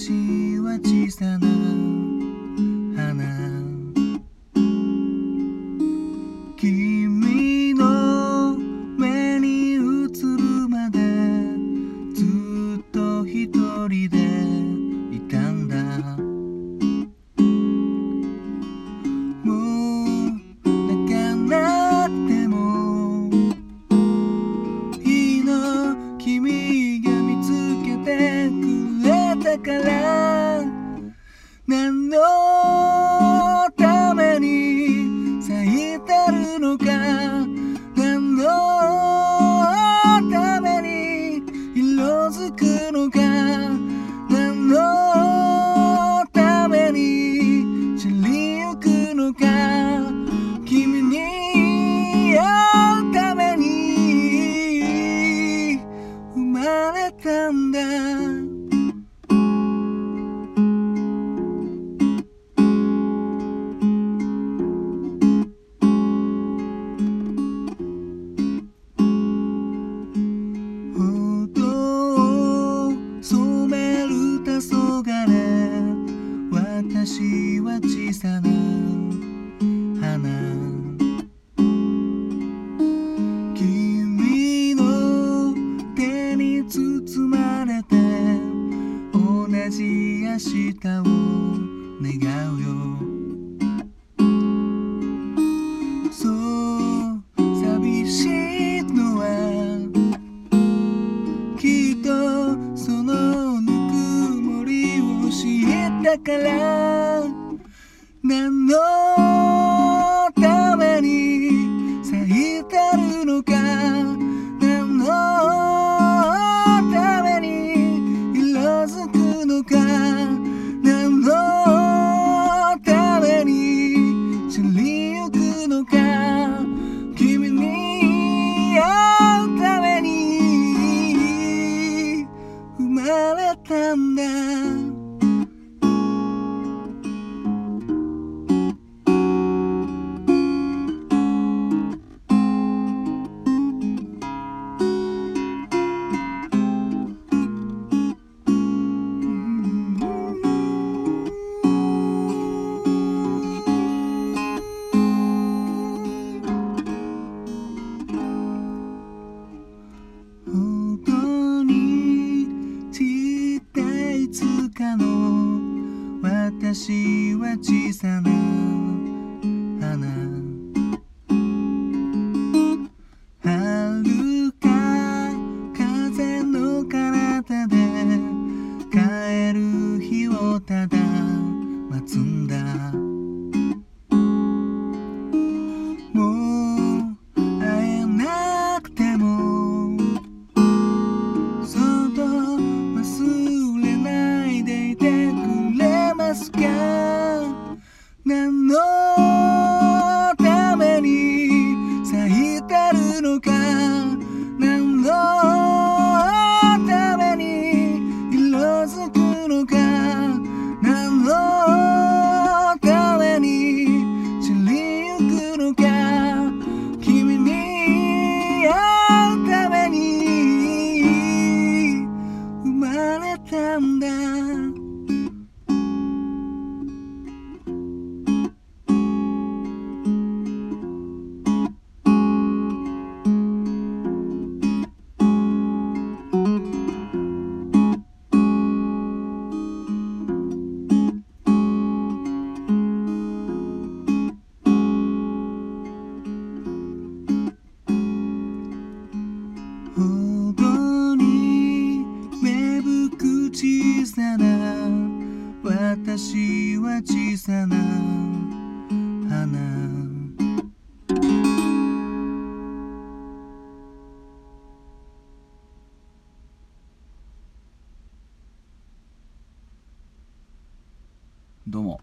私は小さなさな花。君の手に包まれて同じ明日を願うよ。Nan, no! 私は小さな花私は小さな花。どうも。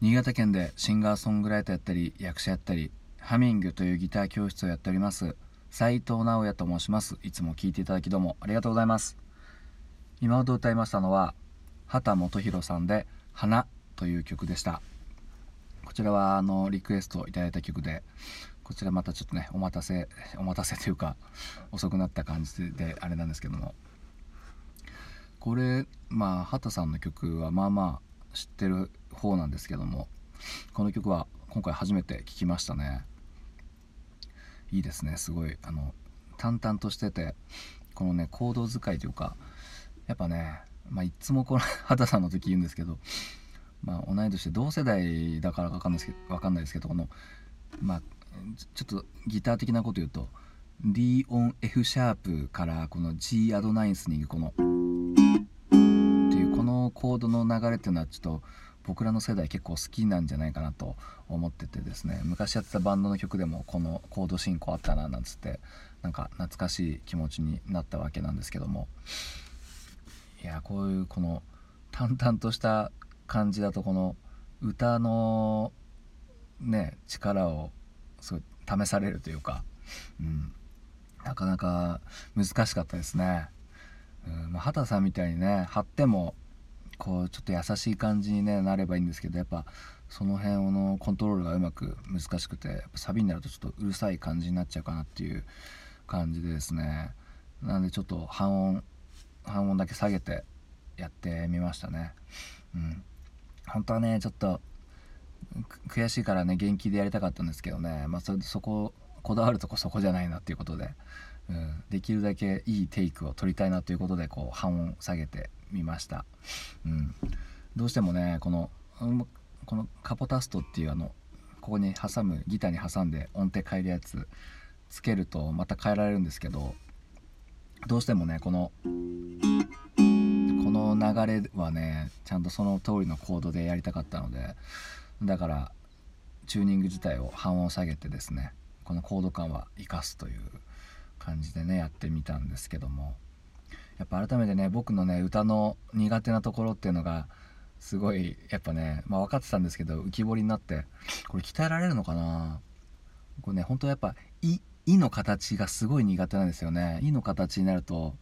新潟県でシンガーソングライターやったり役者やったりハミングというギター教室をやっております斉藤直哉と申します。いつも聴いていただきどうもありがとうございます。今ほど歌いましたのは畑基博さんで「花」という曲でした。こちらはあのリクエストいただいた曲でこちらまたちょっとねお待たせお待たせというか遅くなった感じであれなんですけども。これまあ畑さんの曲はまあまあ知ってる方なんですけどもこの曲は今回初めて聴きましたね。いいですね。すごいあの淡々としててこのね行動遣いというかやっぱねまあ、いつもこの畑さんの時言うんですけど、まあ、同い年で同世代だからか分かんないですけど分かんないですけどこのまあちょっとギター的なこと言うと D 音 F シャープからこの G アドナインスにこのっていうこのコードの流れっていうのはちょっと僕らの世代結構好きなんじゃないかなと思っててですね昔やってたバンドの曲でもこのコード進行あったななんつってなんか懐かしい気持ちになったわけなんですけどもいやこういうこの淡々とした感じだとこの歌のね力をすごい試されるというか、うん、なかなか難しかったですね。うん。まあ、畑さんみたいにね張ってもこうちょっと優しい感じに、ね、なればいいんですけどやっぱその辺のコントロールがうまく難しくてやっぱサビになるとちょっとうるさい感じになっちゃうかなっていう感じでですね。なんでちょっと半音半音だけ下げてやってみましたね。うん。本当はねちょっと悔しいからね元気でやりたかったんですけどね。まあそそここだわるとこそこじゃないなっていうことで、うん、できるだけいいテイクを取りたいなということでこう半音下げてみました、うん、どうしてもねこのこのカポタストっていうあのここに挟むギターに挟んで音程変えるやつつけるとまた変えられるんですけどどうしてもねこのこの流れはねちゃんとその通りのコードでやりたかったのでだからチューニング自体を半音下げてですねこのコード感は生かすという感じでねやってみたんですけどもやっぱ改めてね僕のね歌の苦手なところっていうのがすごいやっぱね、まあ、分かってたんですけど浮き彫りになってこれ鍛えられるのかな？これね本当やっぱ「い」いの形がすごい苦手なんですよね「い」の形になると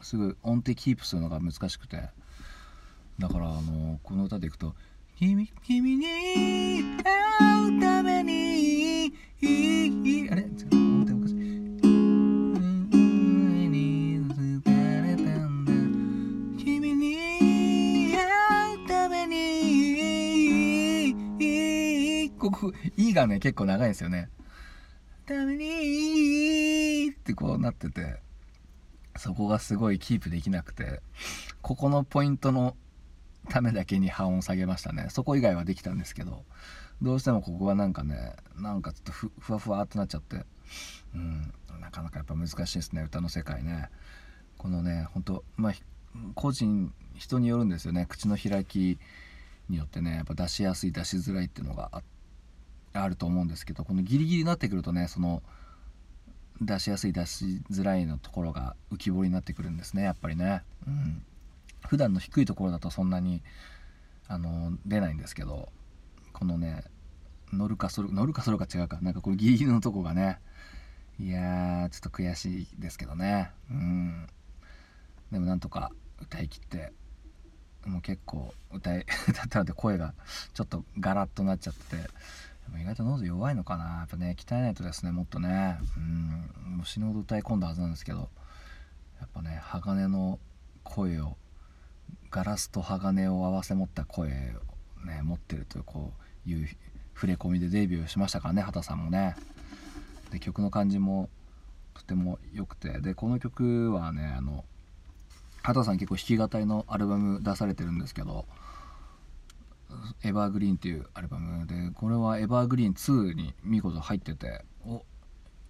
すぐ音程キープするのが難しくて。だからあのこの歌でいくと「君君に会うために」あれ？音程おかしい。君に会うためにここ「い」がね結構長いんですよね。ためにってこうなっててそこがすごいキープできなくてここのポイントのためだけに半音下げましたね。そこ以外はできたんですけどどうしてもここはなんかねなんかちょっとふふわふわってなっちゃってうんなかなかやっぱ難しいですね歌の世界ね。このねほんとまあ個人人によるんですよね。口の開きによってねやっぱ出しやすい出しづらいっていうのがあってあると思うんですけどこのギリギリになってくるとねその出しやすい出しづらいのところが浮き彫りになってくるんですねやっぱりね、うん、普段の低いところだとそんなにあの出ないんですけどこのね乗るかそる乗るかそるか違うか。なんかこれギリギリのとこがねいやーちょっと悔しいですけどね。うん。でもなんとか歌い切ってもう結構歌い 歌ったので声がちょっとガラッとなっちゃってて意外と喉弱いのかな。やっぱね鍛えないとですねもっとね。うん。もう死ぬほど歌い込んだはずなんですけど。やっぱね鋼の声をガラスと鋼を合わせ持った声をね持ってるというこういう触れ込みでデビューしましたからね畑さんもね。で曲の感じもとても良くて。でこの曲はねあの畑さん結構弾き語りのアルバム出されてるんですけど「エバーグリーン」っていうアルバムでこれは「エバーグリーン2」に見事入っててお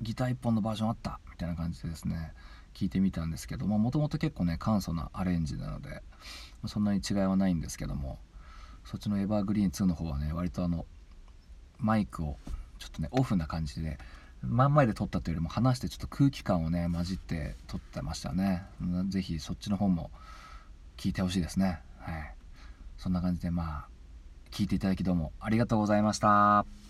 ギター1本のバージョンあったみたいな感じでですね聞いてみたんですけどもともと結構ね簡素なアレンジなのでそんなに違いはないんですけどもそっちの「エバーグリーン2」の方はね割とあのマイクをちょっとねオフな感じで真ん前で撮ったというよりも離してちょっと空気感をね混じって撮ってましたね。是非そっちの方も聞いてほしいですね。はい。そんな感じでまあ聞いていただきどうもありがとうございました。